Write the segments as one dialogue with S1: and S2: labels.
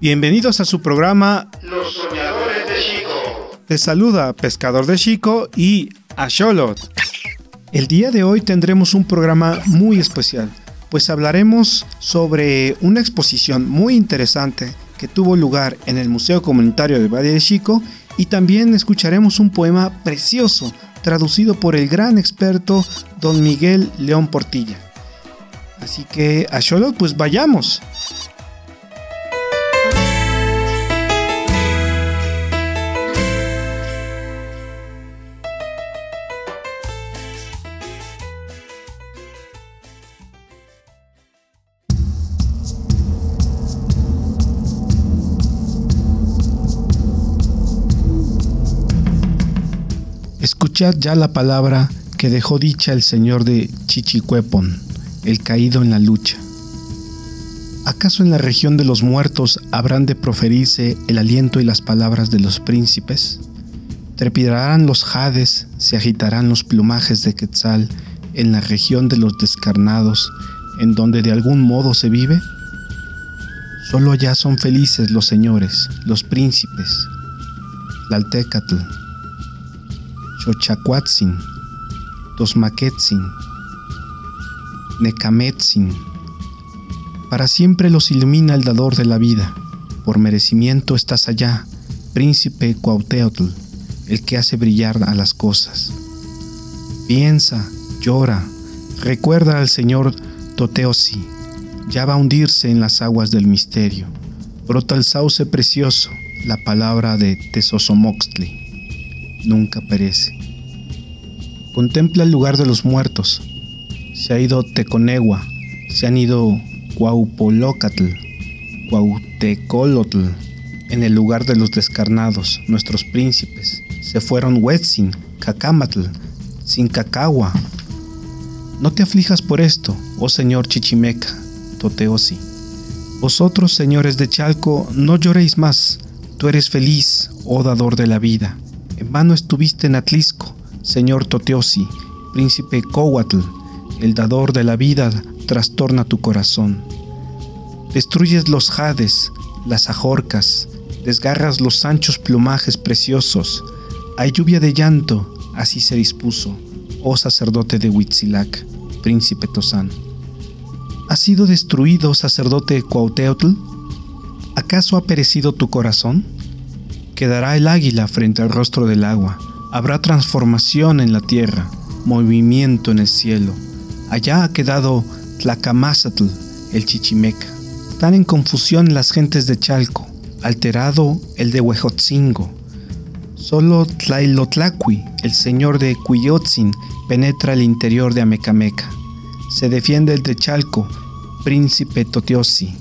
S1: Bienvenidos a su programa
S2: Los Soñadores de Chico.
S1: Te saluda Pescador de Chico y Asholot. El día de hoy tendremos un programa muy especial, pues hablaremos sobre una exposición muy interesante que tuvo lugar en el Museo Comunitario del Valle de Chico y también escucharemos un poema precioso traducido por el gran experto don Miguel León Portilla. Así que, Asholot, pues vayamos. Ya la palabra que dejó dicha el señor de Chichicuepon, el caído en la lucha. ¿Acaso en la región de los muertos habrán de proferirse el aliento y las palabras de los príncipes? Trepidarán los jades, se agitarán los plumajes de Quetzal en la región de los descarnados, en donde de algún modo se vive? Solo allá son felices los señores, los príncipes. Laltecatl, Xochacuatzin, Tosmaquetzin, Necametzin. Para siempre los ilumina el dador de la vida. Por merecimiento estás allá, príncipe Cuauhteotl, el que hace brillar a las cosas. Piensa, llora, recuerda al señor Toteosi, ya va a hundirse en las aguas del misterio. Brota el sauce precioso, la palabra de Tesosomoxtli nunca perece. Contempla el lugar de los muertos. Se ha ido Teconegua, se han ido Cuaupolocatl, Cuautecolotl, en el lugar de los descarnados, nuestros príncipes. Se fueron Huetzin, Cacamatl, Sincacagua. No te aflijas por esto, oh señor Chichimeca, Toteosi. Vosotros, señores de Chalco, no lloréis más. Tú eres feliz, oh dador de la vida. En vano estuviste en Atlisco, señor Toteosi, príncipe Cohuatl, el dador de la vida trastorna tu corazón. Destruyes los jades, las ajorcas, desgarras los anchos plumajes preciosos. Hay lluvia de llanto, así se dispuso, oh sacerdote de Huitzilac, príncipe Tosán. ¿Ha sido destruido, sacerdote Cuauhteotl? ¿Acaso ha perecido tu corazón? Quedará el águila frente al rostro del agua. Habrá transformación en la tierra, movimiento en el cielo. Allá ha quedado Tlacamazatl, el chichimeca. Están en confusión las gentes de Chalco, alterado el de Huejotzingo. Solo Tlailotlacui, el señor de Cuyotzin, penetra el interior de Amecameca. Se defiende el de Chalco, príncipe Totiosi.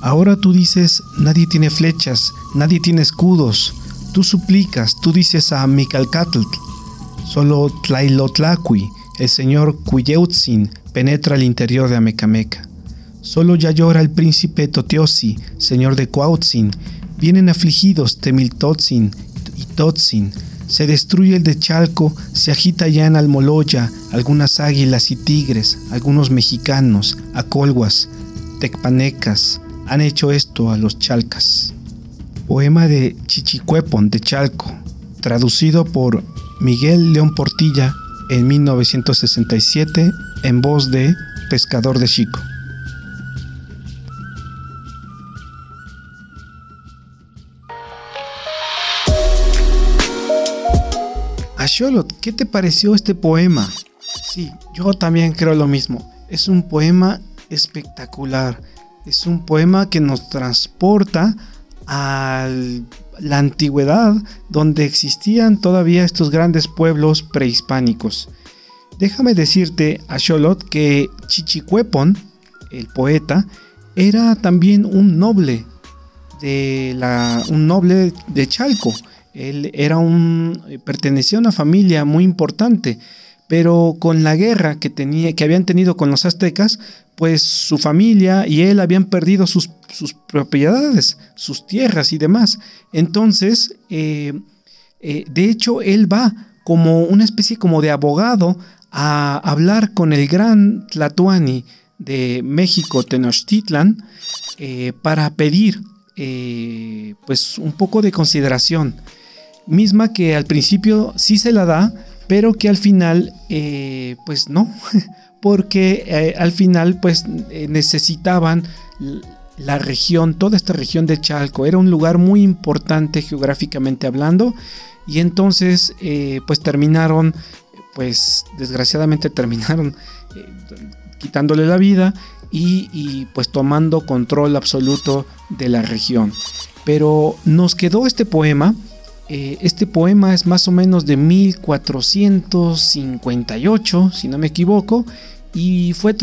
S1: Ahora tú dices, nadie tiene flechas, nadie tiene escudos. Tú suplicas, tú dices a Micalcatl, solo Tlailotlacui, el señor Cuyeutzin, penetra el interior de Amecameca. Solo ya llora el príncipe Totiosi, señor de Cuautzin. Vienen afligidos Temiltotzin y Totzin. Se destruye el de Chalco, se agita ya en Almoloya algunas águilas y tigres, algunos mexicanos, acolguas, tecpanecas, han hecho esto a los chalcas. Poema de Chichicuepon de Chalco, traducido por Miguel León Portilla en 1967 en voz de Pescador de Chico. Asholot, ¿qué te pareció este poema? Sí, yo también creo lo mismo. Es un poema espectacular. Es un poema que nos transporta a la antigüedad donde existían todavía estos grandes pueblos prehispánicos. Déjame decirte, Asholot, que Chichicuepon, el poeta, era también un noble de la, un noble de Chalco. Él era un pertenecía a una familia muy importante, pero con la guerra que tenía que habían tenido con los aztecas, pues su familia y él habían perdido sus, propiedades, sus tierras y demás. Entonces, eh, eh, de hecho, él va como una especie como de abogado a hablar con el gran Tlatuani de México, Tenochtitlan, eh, para pedir pues un poco de consideración, misma que al principio sí se la da, pero que al final eh, pues no, porque eh, al final pues necesitaban la región, toda esta región de Chalco, era un lugar muy importante geográficamente hablando y entonces pues terminaron, pues desgraciadamente terminaron quitándole la vida y, pues tomando control absoluto de la región. Pero nos quedó este poema. Eh, este poema es más o menos de 1458, si no me equivoco, y fue,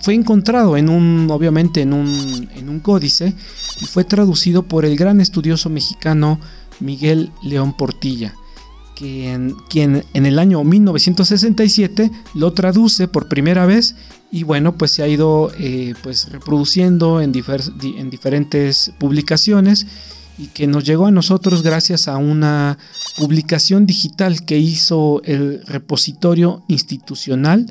S1: fue encontrado en un, obviamente en un, en un códice, y fue traducido por el gran estudioso mexicano Miguel León Portilla, quien, quien en el año 1967 lo traduce por primera vez y bueno, pues se ha ido eh, pues reproduciendo en, en diferentes publicaciones y que nos llegó a nosotros gracias a una publicación digital que hizo el repositorio institucional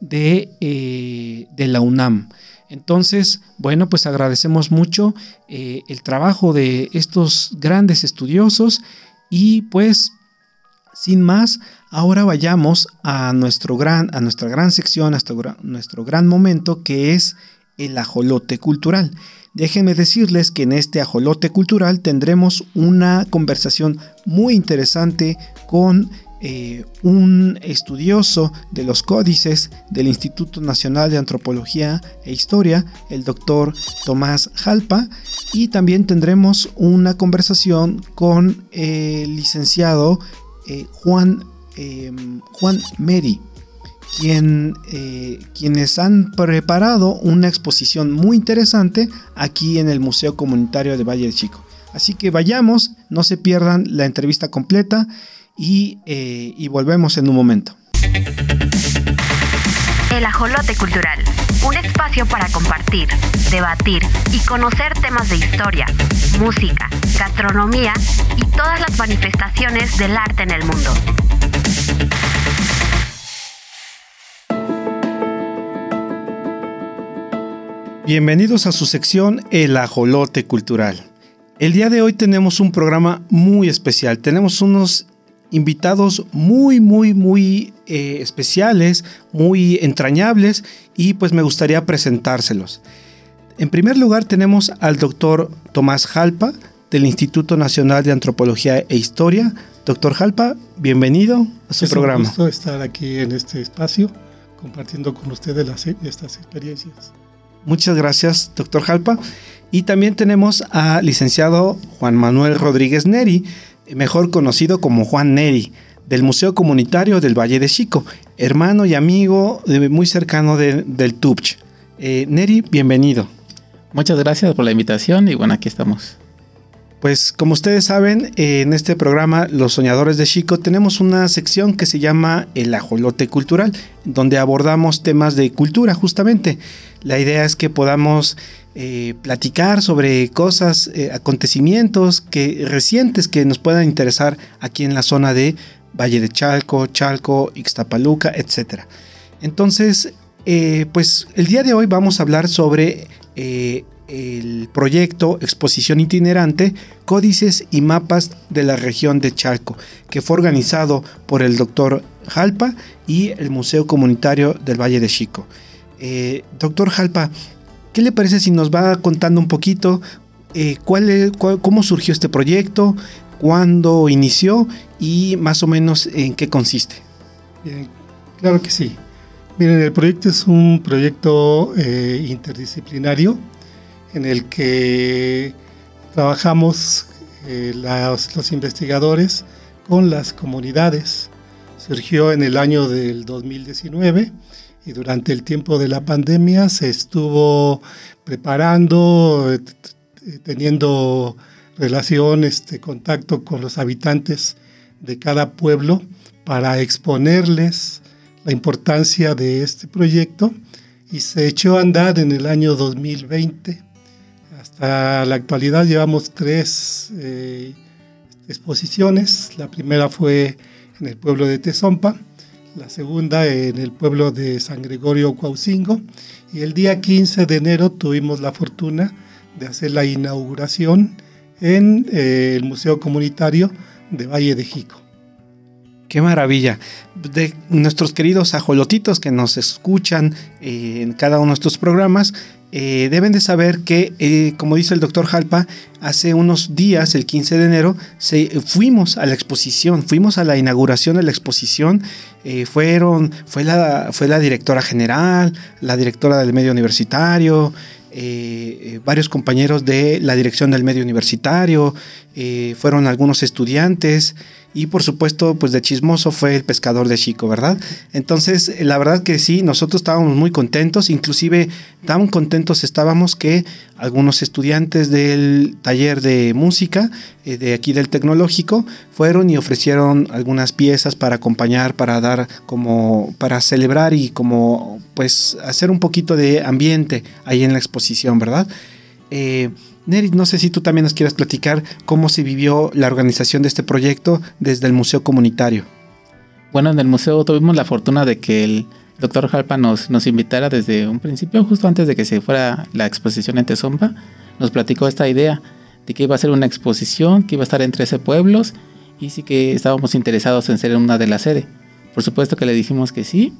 S1: de, eh, la UNAM. Entonces, bueno, pues agradecemos mucho eh, el trabajo de estos grandes estudiosos y pues, sin más, Ahora vayamos a, nuestro gran, a nuestra gran sección, a nuestro, gran momento que es el ajolote cultural. Déjenme decirles que en este ajolote cultural tendremos una conversación muy interesante con eh, un estudioso de los códices del Instituto Nacional de Antropología e Historia, el doctor Tomás Jalpa, y también tendremos una conversación con el licenciado eh, Juan Em, Juan Meri, eh, quienes han preparado una exposición muy interesante aquí en el Museo Comunitario de Valle de Chico. Así que vayamos, no se pierdan la entrevista completa y, eh, y volvemos en un momento.
S3: El Ajolote Cultural, un espacio para compartir, debatir y conocer temas de historia, música, gastronomía y todas las manifestaciones del arte en el mundo.
S1: Bienvenidos a su sección El Ajolote Cultural. El día de hoy tenemos un programa muy especial. Tenemos unos invitados muy, muy, muy eh, especiales, muy entrañables y pues me gustaría presentárselos. En primer lugar tenemos al doctor Tomás Jalpa del Instituto Nacional de Antropología e Historia. Doctor Jalpa, bienvenido a su programa.
S4: Es un gusto estar aquí en este espacio compartiendo con ustedes las, estas experiencias.
S1: Muchas gracias, doctor Jalpa. Y también tenemos al licenciado Juan Manuel Rodríguez Neri, mejor conocido como Juan Neri, del Museo Comunitario del Valle de Chico, hermano y amigo muy cercano del TUPCH. Eh, Neri, bienvenido.
S5: Muchas gracias por la invitación y bueno, aquí estamos.
S1: Pues como ustedes saben, en este programa Los Soñadores de Chico tenemos una sección que se llama El Ajolote Cultural, donde abordamos temas de cultura justamente. La idea es que podamos eh, platicar sobre cosas, eh, acontecimientos que, recientes que nos puedan interesar aquí en la zona de Valle de Chalco, Chalco, Ixtapaluca, etc. Entonces, eh, pues el día de hoy vamos a hablar sobre el proyecto Exposición Itinerante, Códices y Mapas de la región de Chalco, que fue organizado por el doctor Jalpa y el Museo Comunitario del Valle de Chico. Eh, doctor Jalpa, ¿qué le parece si nos va contando un poquito eh, cuál, cómo surgió este proyecto, cuándo inició y más o menos en qué consiste?
S4: Claro que sí. Miren, el proyecto es un proyecto eh, interdisciplinario en el que trabajamos eh, los investigadores con las comunidades. Surgió en el año del 2019 y durante el tiempo de la pandemia se estuvo preparando, eh, teniendo relación, este, contacto con los habitantes de cada pueblo para exponerles la importancia de este proyecto y se echó a andar en el año 2020 hasta la actualidad llevamos tres eh, exposiciones. La primera fue en el pueblo de Tezompa, la segunda en el pueblo de San Gregorio Cuaucingo y el día 15 de enero tuvimos la fortuna de hacer la inauguración en eh, el Museo Comunitario de Valle de Jico.
S1: Qué maravilla. De nuestros queridos ajolotitos que nos escuchan eh, en cada uno de estos programas, eh, deben de saber que, eh, como dice el doctor Jalpa, hace unos días, el 15 de enero, se, fuimos a la exposición, fuimos a la inauguración de la exposición. fueron, fue, la, fue la directora general, la directora del medio universitario, varios compañeros de la dirección del medio universitario, fueron algunos estudiantes y por supuesto, pues de chismoso fue el pescador de Chico, ¿verdad? Entonces, la verdad que sí, nosotros estábamos muy contentos, inclusive tan contentos estábamos que algunos estudiantes del taller de música eh, de aquí del tecnológico fueron y ofrecieron algunas piezas para acompañar, para dar como, para celebrar y como, pues, hacer un poquito de ambiente ahí en la exposición, ¿verdad? Eh, Neri, no sé si tú también nos quieras platicar cómo se vivió la organización de este proyecto desde el Museo Comunitario.
S5: Bueno, en el museo tuvimos la fortuna de que el doctor Jalpa nos, nos invitara desde un principio, justo antes de que se fuera la exposición en Tezompa, nos platicó esta idea de que iba a ser una exposición, que iba a estar en 13 pueblos y sí que estábamos interesados en ser una de las sedes. Por supuesto que le dijimos que sí.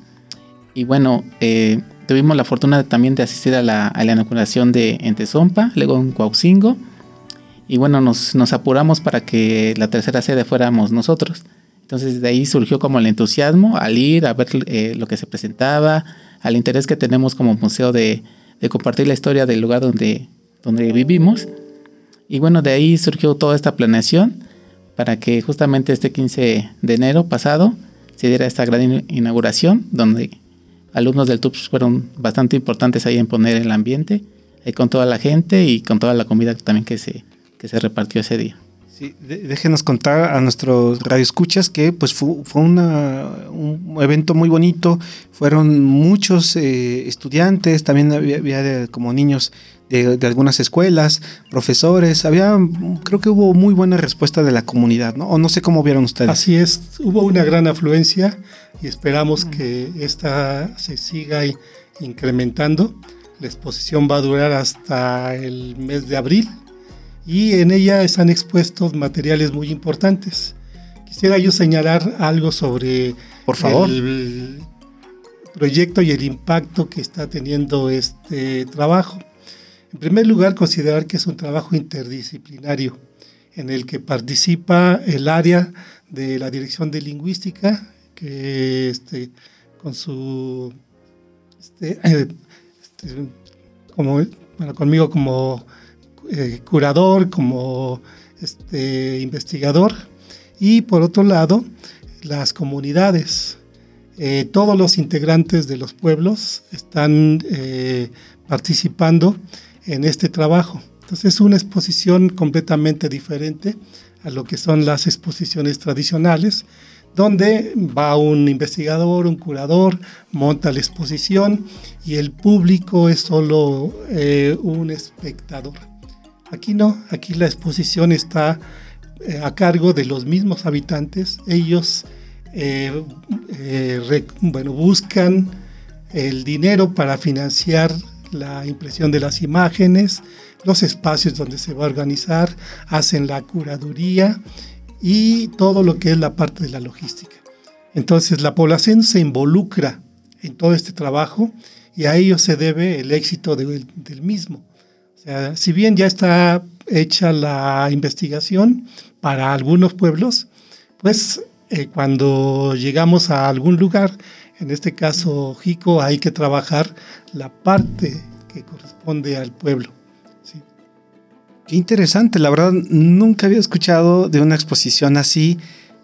S5: Y bueno, eh, tuvimos la fortuna también de asistir a la, inauguración de Entezompa, luego en Cuaucingo. Y bueno, nos, nos, apuramos para que la tercera sede fuéramos nosotros. Entonces de ahí surgió como el entusiasmo al ir a ver eh, lo que se presentaba, al interés que tenemos como museo de, de, compartir la historia del lugar donde, donde vivimos. Y bueno, de ahí surgió toda esta planeación para que justamente este 15 de enero pasado se diera esta gran inauguración donde alumnos del TUPS fueron bastante importantes ahí en poner el ambiente, eh, con toda la gente y con toda la comida también que se, que se repartió ese día.
S1: Sí, déjenos contar a nuestros radioescuchas que pues fue, fue un evento muy bonito, fueron muchos eh, estudiantes, también había, como niños de, algunas escuelas, profesores, había, creo que hubo muy buena respuesta de la comunidad, ¿no? O no sé cómo vieron ustedes.
S4: Así es, hubo una gran afluencia y esperamos que esta se siga incrementando. La exposición va a durar hasta el mes de abril y en ella están expuestos materiales muy importantes. Quisiera yo señalar algo sobre
S1: Por favor.
S4: el proyecto y el impacto que está teniendo este trabajo. En primer lugar, considerar que es un trabajo interdisciplinario en el que participa el área de la Dirección de Lingüística, que este, con su, este, este, como, bueno, conmigo como eh, curador, como este, investigador, y por otro lado, las comunidades. Eh, todos los integrantes de los pueblos están eh, participando en este trabajo. Entonces es una exposición completamente diferente a lo que son las exposiciones tradicionales, donde va un investigador, un curador, monta la exposición y el público es solo eh, un espectador. Aquí no, aquí la exposición está eh, a cargo de los mismos habitantes. Ellos eh, bueno, buscan el dinero para financiar la impresión de las imágenes, los espacios donde se va a organizar, hacen la curaduría y todo lo que es la parte de la logística. Entonces la población se involucra en todo este trabajo y a ello se debe el éxito del mismo. O sea, si bien ya está hecha la investigación para algunos pueblos, pues eh, cuando llegamos a algún lugar, en este caso Jico, hay que trabajar la parte que corresponde al pueblo.
S1: Qué interesante, la verdad nunca había escuchado de una exposición así.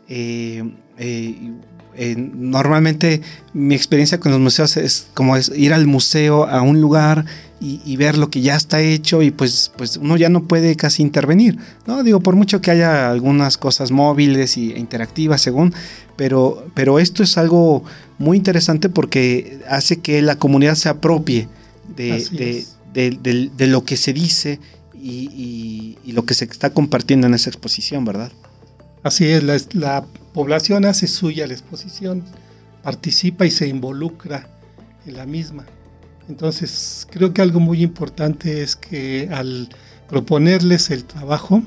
S1: Eh, eh, normalmente mi experiencia con los museos es como ir al museo a un lugar y, ver lo que ya está hecho y pues, pues uno ya no puede casi intervenir, ¿no? Digo, por mucho que haya algunas cosas móviles e interactivas según, pero, pero esto es algo muy interesante porque hace que la comunidad se apropie de, de lo que se dice y, lo que se está compartiendo en esa exposición, ¿verdad?
S4: Así es, la, población hace suya la exposición, participa y se involucra en la misma. Entonces, creo que algo muy importante es que al proponerles el trabajo,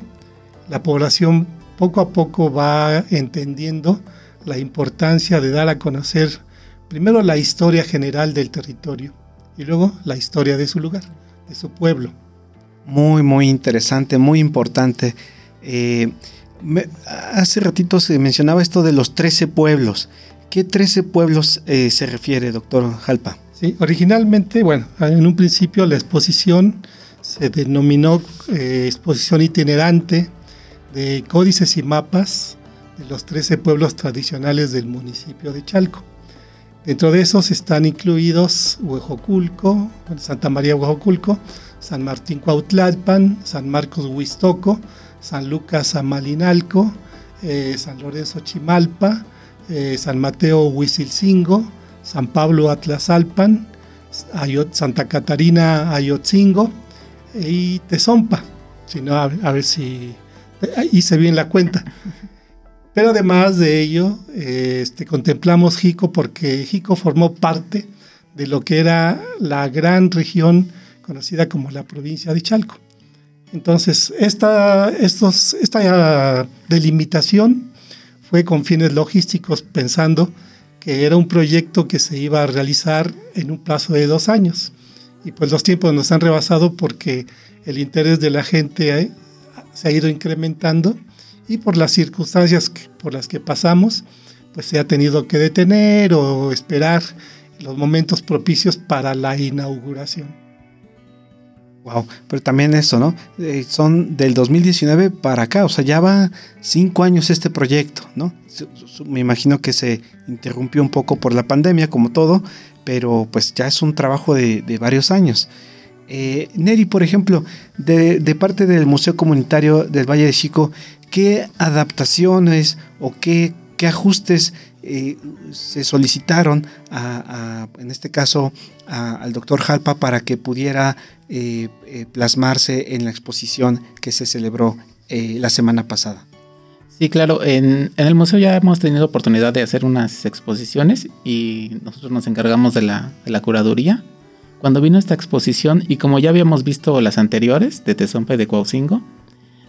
S4: la población poco a poco va entendiendo la importancia de dar a conocer primero la historia general del territorio y luego la historia de su lugar, de su pueblo.
S1: Muy, muy interesante, muy importante. Eh, hace ratito se mencionaba esto de los 13 pueblos. ¿Qué 13 pueblos eh, se refiere, doctor Jalpa?
S4: Sí, originalmente, bueno, en un principio la exposición se denominó eh, exposición itinerante de códices y mapas de los 13 pueblos tradicionales del municipio de Chalco. Dentro de esos están incluidos Huejoculco, Santa María Huejoculco, San Martín Cuautlalpan, San Marcos Huistoco, San Lucas Amalinalco, eh, San Lorenzo Chimalpa, eh, San Mateo Huizilcingo, San Pablo Atlasalpan, Santa Catarina Ayotzingo y Tezompa. Si no, a, ver si hice bien la cuenta. Pero además de ello, este, contemplamos Jico porque Jico formó parte de lo que era la gran región conocida como la provincia de Chalco. Entonces, esta, estos, esta delimitación fue con fines logísticos, pensando que era un proyecto que se iba a realizar en un plazo de dos años. Y pues los tiempos nos han rebasado porque el interés de la gente eh, se ha ido incrementando y por las circunstancias por las que pasamos, pues se ha tenido que detener o esperar los momentos propicios para la inauguración.
S1: Wow, pero también eso, ¿no? Eh, son del 2019 para acá, o sea, ya va cinco años este proyecto, ¿no? Me imagino que se interrumpió un poco por la pandemia, como todo, pero pues ya es un trabajo de, varios años. Eh, Neri, por ejemplo, de, parte del Museo Comunitario del Valle de Chico, ¿qué adaptaciones o qué, ajustes eh, se solicitaron, a, en este caso, al doctor Jalpa para que pudiera eh, plasmarse en la exposición que se celebró la semana pasada.
S5: Sí, claro, en, el museo ya hemos tenido oportunidad de hacer unas exposiciones y nosotros nos encargamos de la, curaduría. Cuando vino esta exposición y como ya habíamos visto las anteriores de Tezompa y de Cuaucingo,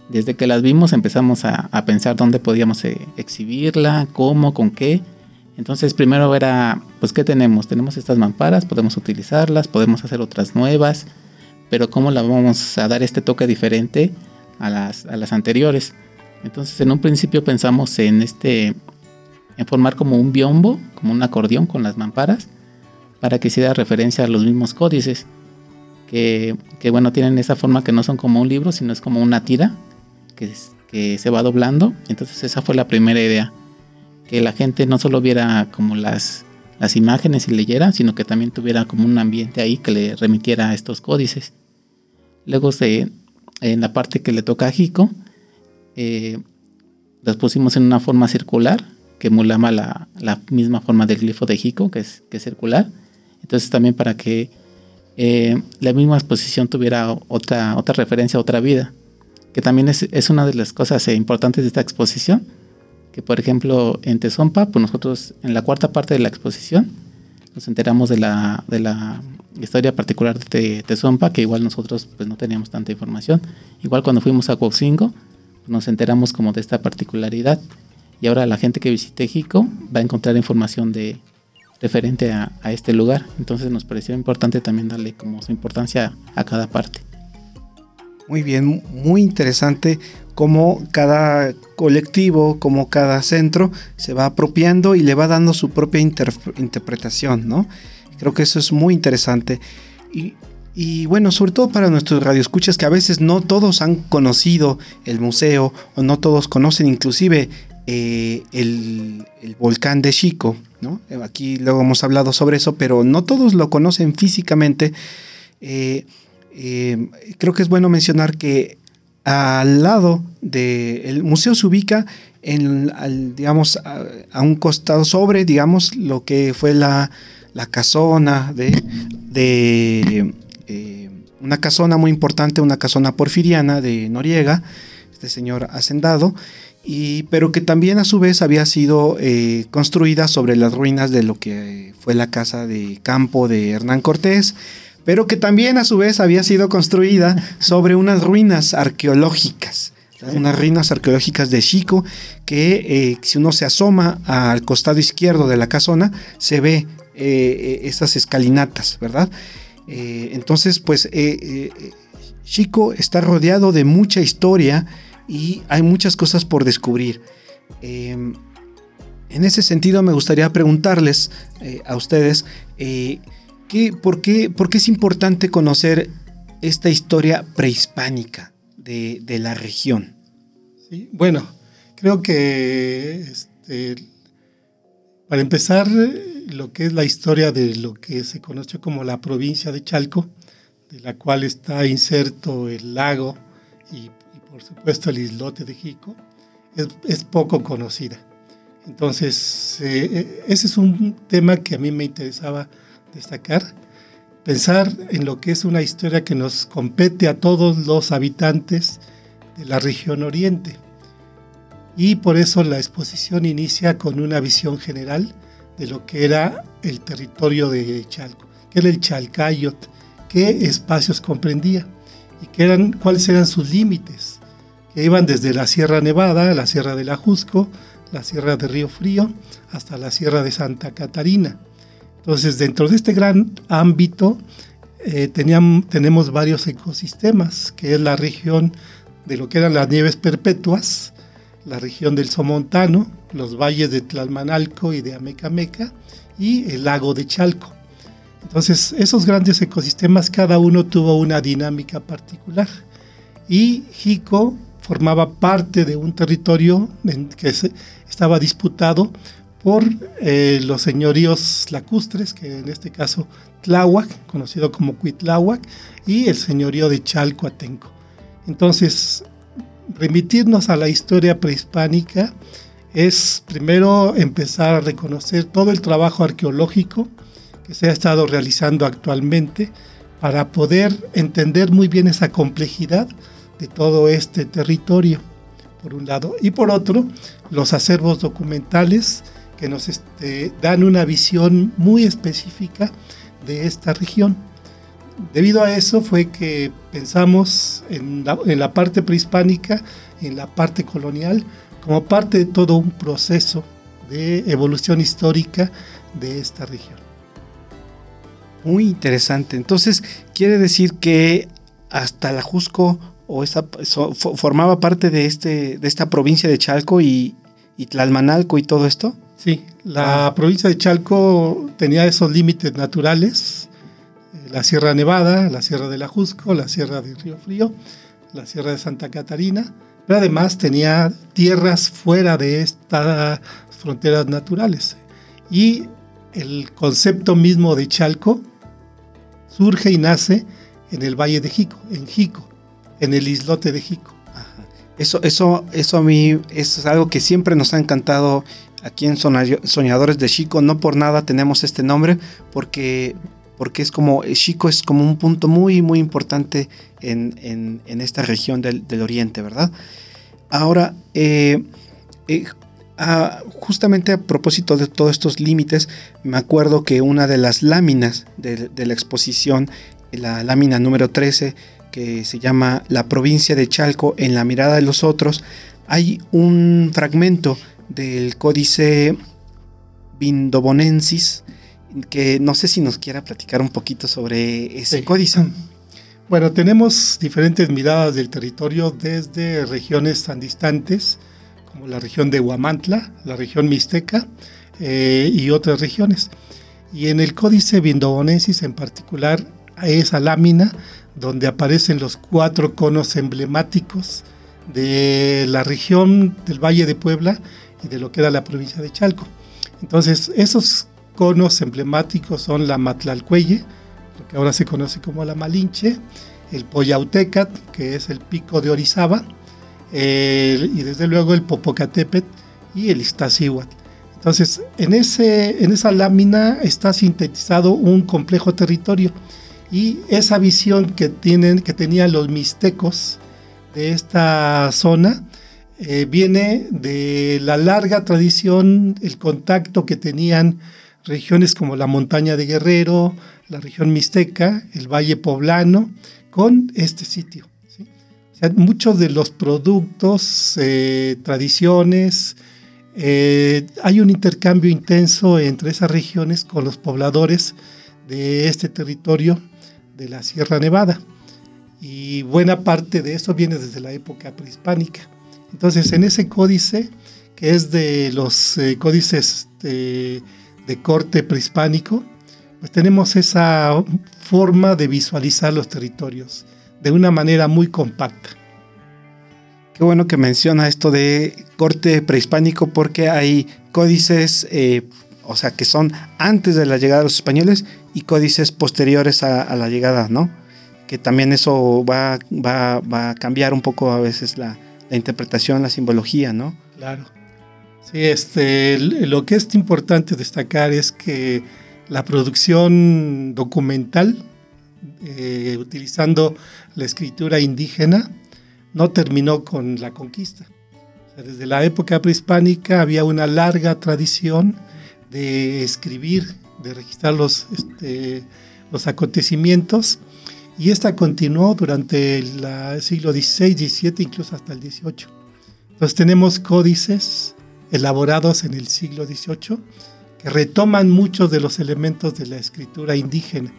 S5: desde que las vimos empezamos a, pensar dónde podíamos eh, exhibirla, cómo, con qué. Entonces primero era, pues, ¿qué tenemos? Tenemos estas mamparas, podemos utilizarlas, podemos hacer otras nuevas, pero ¿cómo la vamos a dar este toque diferente a las, a las anteriores? Entonces en un principio pensamos en este, en formar como un biombo, como un acordeón con las mamparas, para que hiciera referencia a los mismos códices, que, que bueno, tienen esa forma que no son como un libro, sino es como una tira que, se va doblando. Entonces esa fue la primera idea. Que la gente no solo viera como las, las imágenes y leyera, sino que también tuviera como un ambiente ahí que le remitiera a estos códices. Luego se, en la parte que le toca a Jico, eh, las pusimos en una forma circular que emulaba la, la, misma forma del glifo de Jico, que es, que es circular. Entonces también para que eh, la misma exposición tuviera otra, otra referencia, otra vida que también es, una de las cosas eh, importantes de esta exposición, que por ejemplo en Tezompa, pues nosotros en la cuarta parte de la exposición nos enteramos de la, de la historia particular de Tezompa, que igual nosotros pues no teníamos tanta información. Igual cuando fuimos a Coxingo, nos enteramos como de esta particularidad. Y ahora la gente que visite Jico va a encontrar información de referente a, a este lugar. Entonces nos pareció importante también darle como su importancia a cada parte.
S1: Muy bien, muy interesante cómo cada colectivo, como cada centro se va apropiando y le va dando su propia interpretación, ¿no? Creo que eso es muy interesante. Y, bueno, sobre todo para nuestros radioescuchas que a veces no todos han conocido el museo o no todos conocen inclusive eh, el, volcán de Chico, ¿no? Aquí luego hemos hablado sobre eso, pero no todos lo conocen físicamente. Eh, eh, creo que es bueno mencionar que al lado del museo se ubica en, digamos, a, un costado sobre, digamos, lo que fue la, casona de, eh, una casona muy importante, una casona porfiriana de Noriega, este señor hacendado, y, pero que también a su vez había sido eh, construida sobre las ruinas de lo que fue la casa de campo de Hernán Cortés, pero que también a su vez había sido construida sobre unas ruinas arqueológicas. unas ruinas arqueológicas de Chico que eh, si uno se asoma al costado izquierdo de la casona se ve eh, estas escalinatas, ¿verdad? entonces, pues Chico está rodeado de mucha historia y hay muchas cosas por descubrir. Em, en ese sentido, me gustaría preguntarles a ustedes por, qué, ¿por qué es importante conocer esta historia prehispánica de, la región?
S4: Sí, bueno, creo que este, para empezar, lo que es la historia de lo que se conoce como la provincia de Chalco, de la cual está inserto el lago y, por supuesto el islote de Jico, es, poco conocida. Entonces, eh, eh, ese es un tema que a mí me interesaba destacar pensar en lo que es una historia que nos compete a todos los habitantes de la región oriente. Y por eso la exposición inicia con una visión general de lo que era el territorio de Chalco, que era el Chalcayot, qué espacios comprendía y qué eran, cuáles eran sus límites, iban desde la Sierra Nevada, la Sierra del Ajusco, la Sierra de Río Frío, hasta la Sierra de Santa Catarina. Entonces, dentro de este gran ámbito, eh, tenemos varios ecosistemas, que es la región de lo que eran las nieves perpetuas, la región del Somontano, los valles de Tlalmanalco y de Amecameca, y el lago de Chalco. Entonces, esos grandes ecosistemas, cada uno tuvo una dinámica particular. Y Jico formaba parte de un territorio que estaba disputado por eh, los señoríos lacustres, que en este caso Tláhuac, conocido como Cuitláhuac, y el señorío de Chalcoatenco. Entonces, remitirnos a la historia prehispánica es primero empezar a reconocer todo el trabajo arqueológico que se ha estado realizando actualmente para poder entender muy bien esa complejidad de todo este territorio, por un lado, y por otro, los acervos documentales que nos este, dan una visión muy específica de esta región. Debido a eso fue que pensamos en la, parte prehispánica, en la parte colonial, como parte de todo un proceso de evolución histórica de esta región.
S1: Muy interesante. Entonces, quiere decir que hasta la Jusco o esta, formaba parte de, este, de esta provincia de Chalco y, y Tlalmanalco y todo esto.
S4: Sí, la ah. provincia de Chalco tenía esos límites naturales, eh, la Sierra Nevada, la Sierra del Ajusco, la Sierra de Río Frío, la Sierra de Santa Catarina, pero además tenía tierras fuera de estas fronteras naturales. Y el concepto mismo de Chalco surge y nace en el Valle de Jico, en Jico, en el islote de Jico.
S1: Eso, eso, eso a mí es algo que siempre nos ha encantado aquí en Soñadores de Chico. No por nada tenemos este nombre, porque, porque es como, Chico es como un punto muy, muy importante en, esta región del, oriente, ¿verdad? Ahora, eh, eh, justamente a propósito de todos estos límites, me acuerdo que una de las láminas de, de la exposición, la lámina número 13, que se llama La provincia de Chalco en la mirada de los otros, hay un fragmento del códice Vindobonensis, que no sé si nos quiera platicar un poquito sobre ese códice.
S4: Bueno, tenemos diferentes miradas del territorio desde regiones tan distantes como la región de Huamantla, la región mixteca eh, y otras regiones. Y en el códice Vindobonensis en particular, esa lámina donde aparecen los cuatro conos emblemáticos de la región del Valle de Puebla y de lo que era la provincia de Chalco. Entonces, esos conos emblemáticos son la Matlalcuelle, lo que ahora se conoce como la Malinche, el Poyautecat, que es el pico de Orizaba, y desde luego el Popocatépetl y el Iztaccíhuatl. Entonces, en, ese, en esa lámina está sintetizado un complejo territorio y esa visión que, tienen, que tenían los mixtecos de esta zona eh, viene de la larga tradición, el contacto que tenían regiones como la montaña de Guerrero, la región mixteca, el Valle Poblano, con este sitio. Muchos de los productos, eh, tradiciones, eh, hay un intercambio intenso entre esas regiones con los pobladores de este territorio de la Sierra Nevada. Y buena parte de eso viene desde la época prehispánica. Entonces, en ese códice, que es de los eh, códices de, corte prehispánico, pues tenemos esa forma de visualizar los territorios de una manera muy compacta.
S1: Qué bueno que menciona esto de corte prehispánico porque hay códices, eh, o sea, que son antes de la llegada de los españoles y códices posteriores a, la llegada, ¿no? Que también eso va, va, a cambiar un poco a veces la, interpretación, la simbología, ¿no?
S4: Claro. Sí, este, lo que es importante destacar es que la producción documental, eh, utilizando la escritura indígena, no terminó con la conquista. desde la época prehispánica había una larga tradición de escribir, de registrar los, este, los acontecimientos, y esta continuó durante el siglo XVI, XVII, incluso hasta el XVIII. Entonces tenemos códices elaborados en el siglo XVIII que retoman muchos de los elementos de la escritura indígena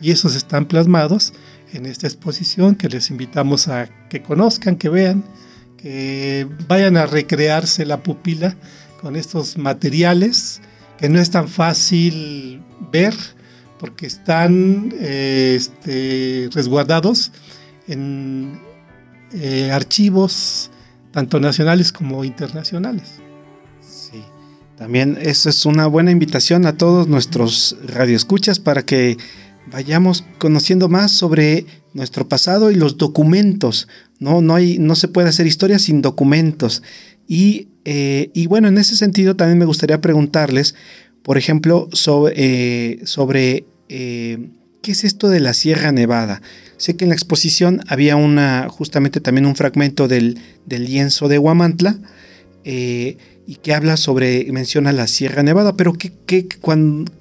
S4: y esos están plasmados en esta exposición que les invitamos a que conozcan, que vean, que vayan a recrearse la pupila con estos materiales que no es tan fácil ver porque están eh, este, resguardados en eh, archivos tanto nacionales como internacionales.
S1: Sí, también eso es una buena invitación a todos nuestros radioescuchas para que vayamos conociendo más sobre nuestro pasado y los documentos. No, no, hay, no se puede hacer historia sin documentos. Y, eh, y, bueno, en ese sentido también me gustaría preguntarles, por ejemplo, sobre, eh, sobre eh, qué es esto de la Sierra Nevada. Sé que en la exposición había una, justamente también un fragmento del, lienzo de Huamantla y que habla sobre, menciona la Sierra Nevada, pero ¿qué, qué,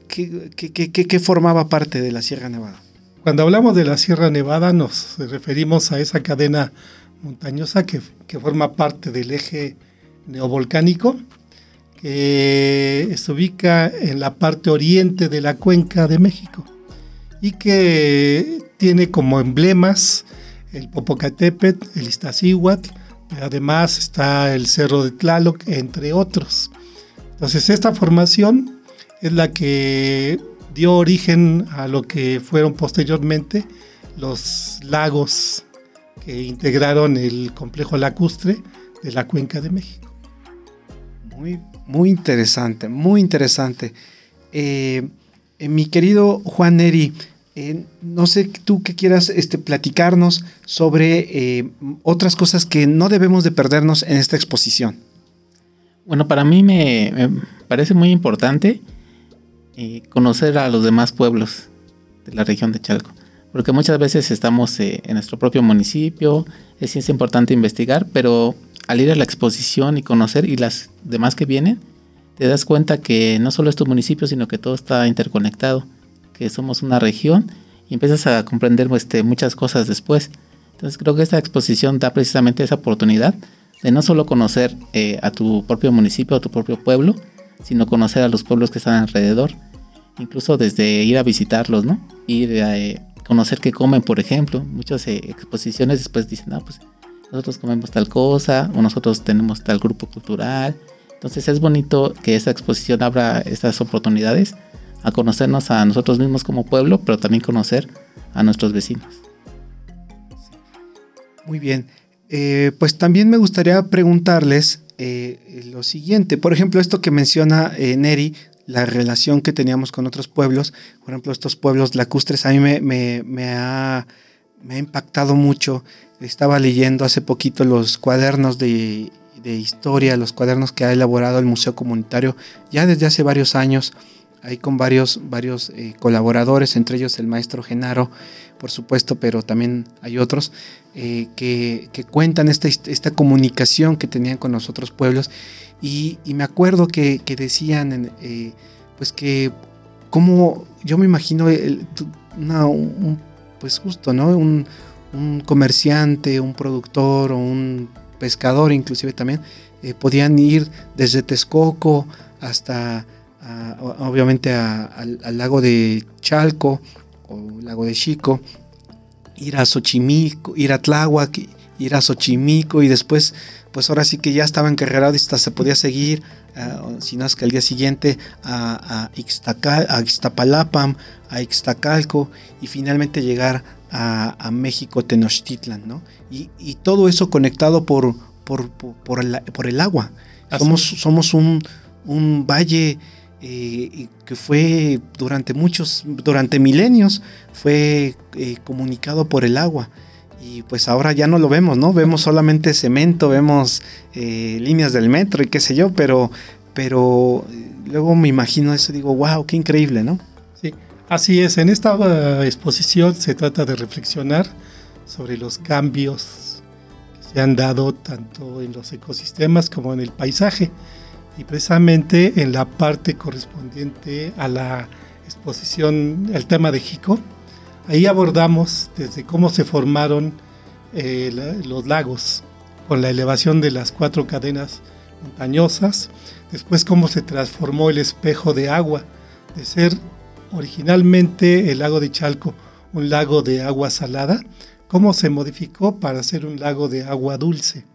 S1: qué, formaba parte de la Sierra Nevada?
S4: Cuando hablamos de la Sierra Nevada nos referimos a esa cadena montañosa que, forma parte del eje neovolcánico, que se ubica en la parte oriente de la cuenca de México y que tiene como emblemas el Popocatépetl, el Iztaccíhuatl, Además está el Cerro de Tlaloc, entre otros. Entonces esta formación es la que dio origen a lo que fueron posteriormente los lagos que integraron el complejo lacustre de la Cuenca de México.
S1: Muy, muy interesante, muy interesante. Eh, eh, mi querido Juan Neri, eh, no sé tú qué quieras este, platicarnos sobre otras cosas que no debemos de perdernos en esta exposición.
S5: Bueno, para mí me, parece muy importante conocer a los demás pueblos de la región de Chalco, porque muchas veces estamos en nuestro propio municipio, es, es importante investigar, pero al ir a la exposición y conocer y las demás que vienen, te das cuenta que no solo es tu municipio, sino que todo está interconectado que somos una región y empiezas a comprender este, muchas cosas después. Entonces creo que esta exposición da precisamente esa oportunidad de no solo conocer eh, a tu propio municipio, a tu propio pueblo, sino conocer a los pueblos que están alrededor. Incluso desde ir a visitarlos, ¿no? Ir a eh, conocer qué comen, por ejemplo. Muchas eh, exposiciones después dicen, ah, pues nosotros comemos tal cosa o nosotros tenemos tal grupo cultural. Entonces es bonito que esta exposición abra estas oportunidades a conocernos a nosotros mismos como pueblo, pero también conocer a nuestros vecinos.
S1: Muy bien. Eh, pues también me gustaría preguntarles eh, lo siguiente. Por ejemplo, esto que menciona eh, Neri, la relación que teníamos con otros pueblos. Por ejemplo, estos pueblos lacustres a mí me, me, ha, me ha impactado mucho. Estaba leyendo hace poquito los cuadernos de, de historia, los cuadernos que ha elaborado el Museo Comunitario ya desde hace varios años ahí con varios, varios eh, colaboradores, entre ellos el maestro Genaro, por supuesto, pero también hay otros eh, que, cuentan esta, esta, comunicación que tenían con los otros pueblos. Y, me acuerdo que, decían, eh, pues que, como yo me imagino, una, pues justo, ¿no? un comerciante, un productor o un pescador inclusive también, eh, podían ir desde Texcoco hasta obviamente al, lago de Chalco o lago de Chico, ir a Xochimilco, ir a Tláhuac, ir a Xochimilco y después pues ahora sí que ya estaba encarregado y hasta se podía seguir, uh, si no es que al día siguiente a, a, a Ixtapalapam, a Ixtacalco y finalmente llegar a, México, Tenochtitlan, ¿no? Y, todo eso conectado por, por, por, el, agua. Somos, somos un, un valle eh, que fue durante muchos, durante milenios, fue eh, comunicado por el agua y pues ahora ya no lo vemos, ¿no? Vemos solamente cemento, vemos eh, líneas del metro y qué sé yo, pero, pero eh, luego me imagino eso y digo, wow, qué increíble, ¿no?
S4: Sí, así es. En esta uh, exposición se trata de reflexionar sobre los cambios que se han dado tanto en los ecosistemas como en el paisaje y precisamente en la parte correspondiente a la exposición, el tema de Jico Ahí abordamos desde cómo se formaron eh, los lagos con la elevación de las cuatro cadenas montañosas, después cómo se transformó el espejo de agua, de ser originalmente el lago de Chalco un lago de agua salada, cómo se modificó para ser un lago de agua dulce.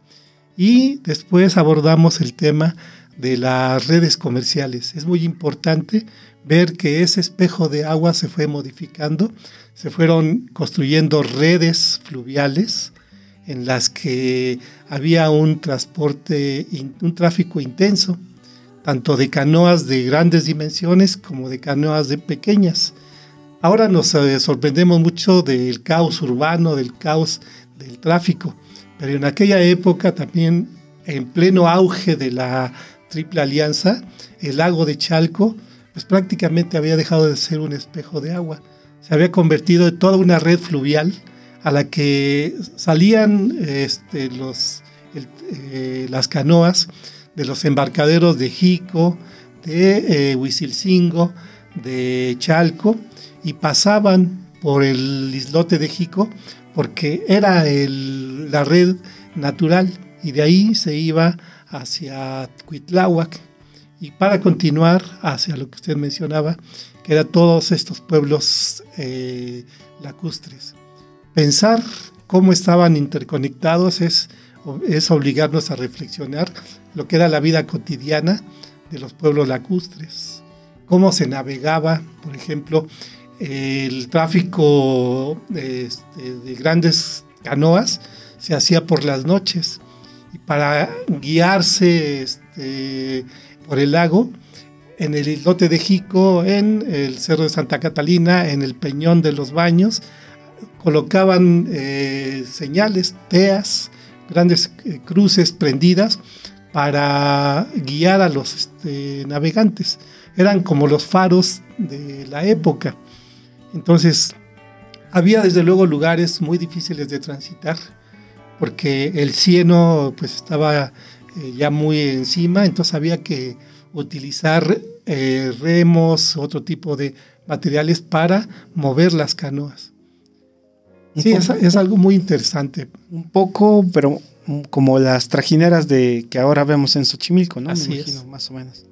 S4: Y después abordamos el tema de las redes comerciales. Es muy importante ver que ese espejo de agua se fue modificando, se fueron construyendo redes fluviales en las que había un transporte, un tráfico intenso, tanto de canoas de grandes dimensiones como de canoas de pequeñas. Ahora nos eh, sorprendemos mucho del caos urbano, del caos del tráfico, pero en aquella época también, en pleno auge de la Triple Alianza, el lago de Chalco pues prácticamente había dejado de ser un espejo de agua. Se había convertido en toda una red fluvial a la que salían este, los, eh, las canoas de los embarcaderos de Jico, de eh, de Chalco, y pasaban por el islote de Jico porque era la red natural y de ahí se iba hacia Cuitláhuac, y para continuar hacia lo que usted mencionaba, que eran todos estos pueblos eh, lacustres. Pensar cómo estaban interconectados es, es obligarnos a reflexionar lo que era la vida cotidiana de los pueblos lacustres, cómo se navegaba, por ejemplo, el tráfico este, de grandes canoas se hacía por las noches y para guiarse este, por el lago, en el islote de Jico, en el Cerro de Santa Catalina, en el Peñón de los Baños, colocaban eh, señales, teas, grandes eh, cruces prendidas para guiar a los este, navegantes. Eran como los faros de la época. Entonces, había desde luego lugares muy difíciles de transitar, porque el cieno pues estaba eh, ya muy encima, entonces había que utilizar eh, remos, otro tipo de materiales para mover las canoas. Sí, es, algo muy interesante.
S1: Un poco, pero como las trajineras de que ahora vemos en Xochimilco, ¿no?
S4: Así es.
S1: más o menos.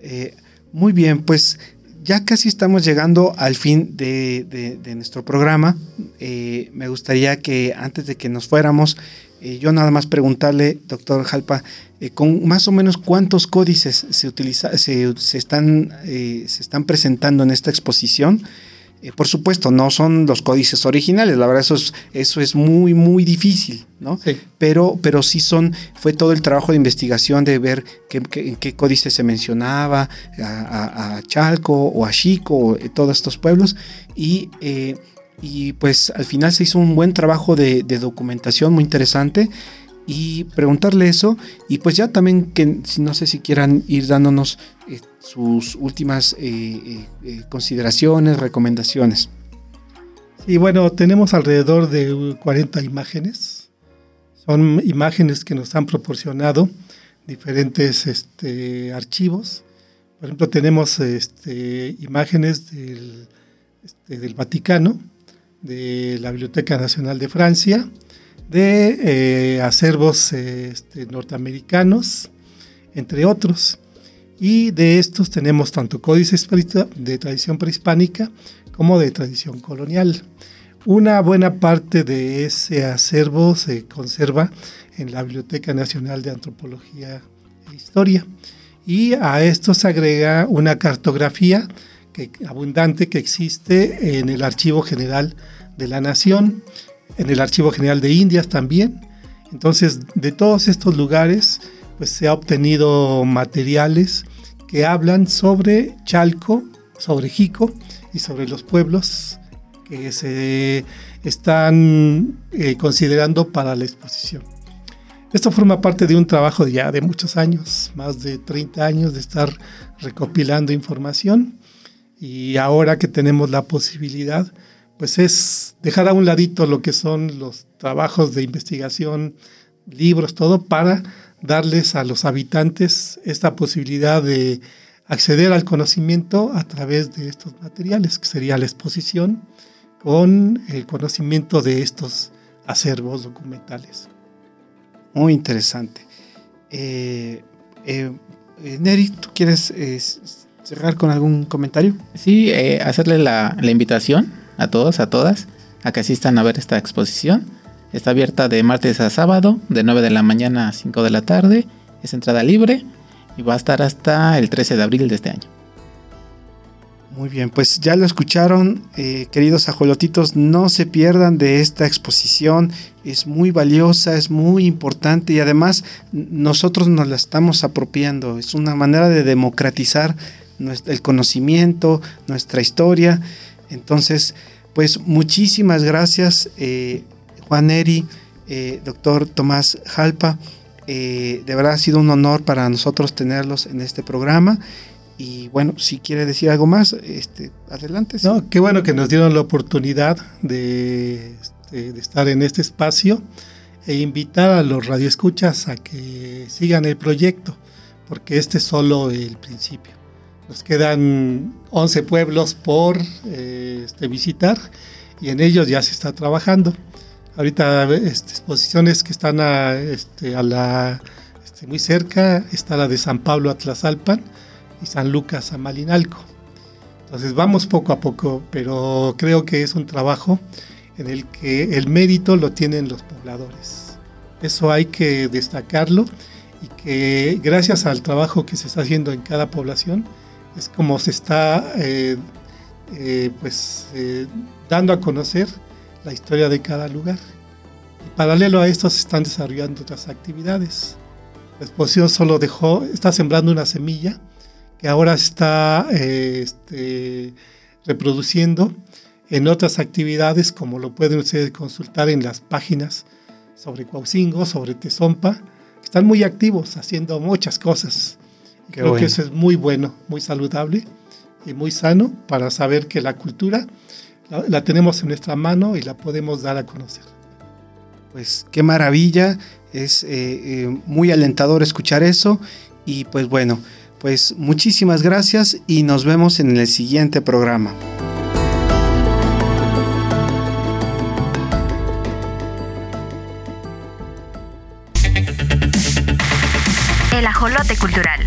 S1: Eh, muy bien, pues ya casi estamos llegando al fin de, nuestro programa. me gustaría que antes de que nos fuéramos, eh, yo nada más preguntarle, doctor Jalpa, eh, con más o menos cuántos códices se, utiliza, se, están, eh, se están presentando en esta exposición. por supuesto, no son los códices originales, la verdad eso es, eso es muy, muy difícil, ¿no? Pero, pero sí son, fue todo el trabajo de investigación de ver qué, en qué códice se mencionaba, a, a, Chalco o a Chico, todos estos pueblos, y y pues al final se hizo un buen trabajo de, documentación muy interesante y preguntarle eso y pues ya también que no sé si quieran ir dándonos eh, sus últimas eh, eh, consideraciones, recomendaciones.
S4: Sí, bueno, tenemos alrededor de 40 imágenes. Son imágenes que nos han proporcionado diferentes este, archivos. Por ejemplo, tenemos este, imágenes del, este, del Vaticano, de la Biblioteca Nacional de Francia, de eh, acervos este, norteamericanos, entre otros. Y de estos tenemos tanto códices de tradición prehispánica como de tradición colonial. Una buena parte de ese acervo se conserva en la Biblioteca Nacional de Antropología e Historia. Y a esto se agrega una cartografía que, abundante que existe en el Archivo General de la Nación, en el Archivo General de Indias también. Entonces, de todos estos lugares, pues se ha obtenido materiales que hablan sobre Chalco, sobre Jico y sobre los pueblos que se están eh, considerando para la exposición. Esto forma parte de un trabajo ya de muchos años, más de 30 años de estar recopilando información y ahora que tenemos la posibilidad, pues es dejar a un ladito lo que son los trabajos de investigación, libros, todo para darles a los habitantes esta posibilidad de acceder al conocimiento a través de estos materiales, que sería la exposición con el conocimiento de estos acervos documentales.
S1: Muy interesante. Eh, eh, eh Neri, ¿tú quieres eh, cerrar con algún comentario?
S5: Sí, hacerle la, la invitación a todos, a todas, a que asistan a ver esta exposición Está abierta de martes a sábado, de 9 de la mañana a 5 de la tarde. Es entrada libre y va a estar hasta el 13 de abril de este año.
S1: Muy bien, pues ya lo escucharon, eh, queridos ajolotitos, no se pierdan de esta exposición, es muy valiosa, es muy importante y además nosotros nos la estamos apropiando, es una manera de democratizar el conocimiento, nuestra historia. Entonces, pues muchísimas gracias. Eh, Juan Eri, eh, doctor Tomás Jalpa. Eh, de verdad ha sido un honor para nosotros tenerlos en este programa. Y bueno, si quiere decir algo más, este, adelante.
S4: No, qué bueno que nos dieron la oportunidad de, este, de, estar en este espacio e invitar a los radioescuchas a que sigan el proyecto, porque este es solo el principio. Nos quedan 11 pueblos por eh, este, visitar y en ellos ya se está trabajando. Ahorita este, exposiciones que están a, este, a la, este, muy cerca, está la de San Pablo Atlazalpan y San Lucas a Malinalco. Entonces vamos poco a poco, pero creo que es un trabajo en el que el mérito lo tienen los pobladores. Eso hay que destacarlo y que gracias al trabajo que se está haciendo en cada población es como se está eh, eh, pues, eh, dando a conocer la historia de cada lugar. Y paralelo a esto se están desarrollando otras actividades. La exposición solo dejó, está sembrando una semilla que ahora está este, reproduciendo en otras actividades, como lo pueden ustedes consultar en las páginas sobre Cuaucingo, sobre Tezompa, están muy activos haciendo muchas cosas. Creo que eso es muy bueno, muy saludable y muy sano para saber que la cultura la, tenemos en nuestra mano y la podemos dar a conocer.
S1: Pues qué maravilla, es eh, eh, muy alentador escuchar eso y pues bueno, pues muchísimas gracias y nos vemos en el siguiente programa.
S3: El Ajolote Cultural,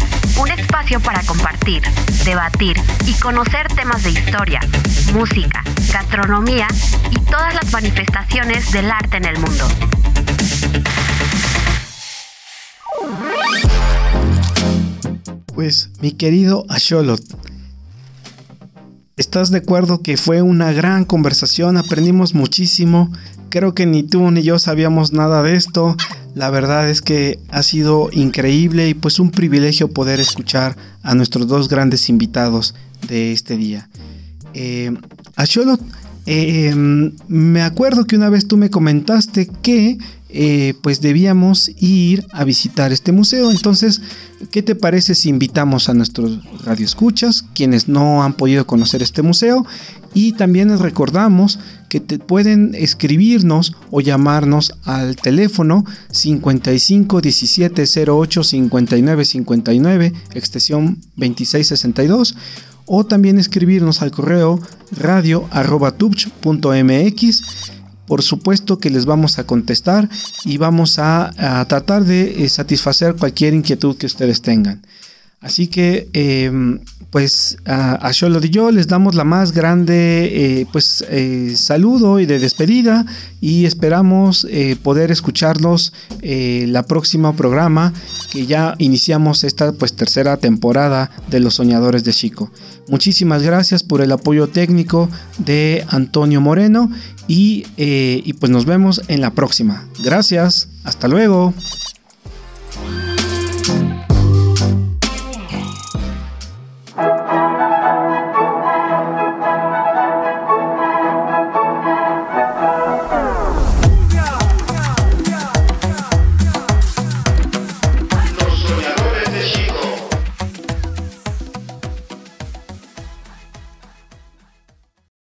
S3: para compartir, debatir y conocer temas de historia, música, gastronomía y todas las manifestaciones del arte en el mundo.
S1: Pues, mi querido Asholot, ¿estás de acuerdo que fue una gran conversación? Aprendimos muchísimo. Creo que ni tú ni yo sabíamos nada de esto. La verdad es que ha sido increíble y pues un privilegio poder escuchar a nuestros dos grandes invitados de este día. Eh, eh, me acuerdo que una vez tú me comentaste que eh, pues debíamos ir a visitar este museo. Entonces, ¿qué te parece si invitamos a nuestros radioescuchas, quienes no han podido conocer este museo? Y también les recordamos que te pueden escribirnos o llamarnos al teléfono 55 17 08 59 59, extensión 2662 o también escribirnos al correo radio.tubch.mx. Por supuesto que les vamos a contestar y vamos a, tratar de eh, satisfacer cualquier inquietud que ustedes tengan. Así que, em, pues a, a Sholo y yo les damos la más grande eh, pues, eh, saludo y de despedida y esperamos eh, poder escucharlos la próxima programa que ya iniciamos esta pues tercera temporada de Los Soñadores de Chico. Muchísimas gracias por el apoyo técnico de Antonio Moreno y, y pues nos vemos en la próxima. Gracias, hasta luego.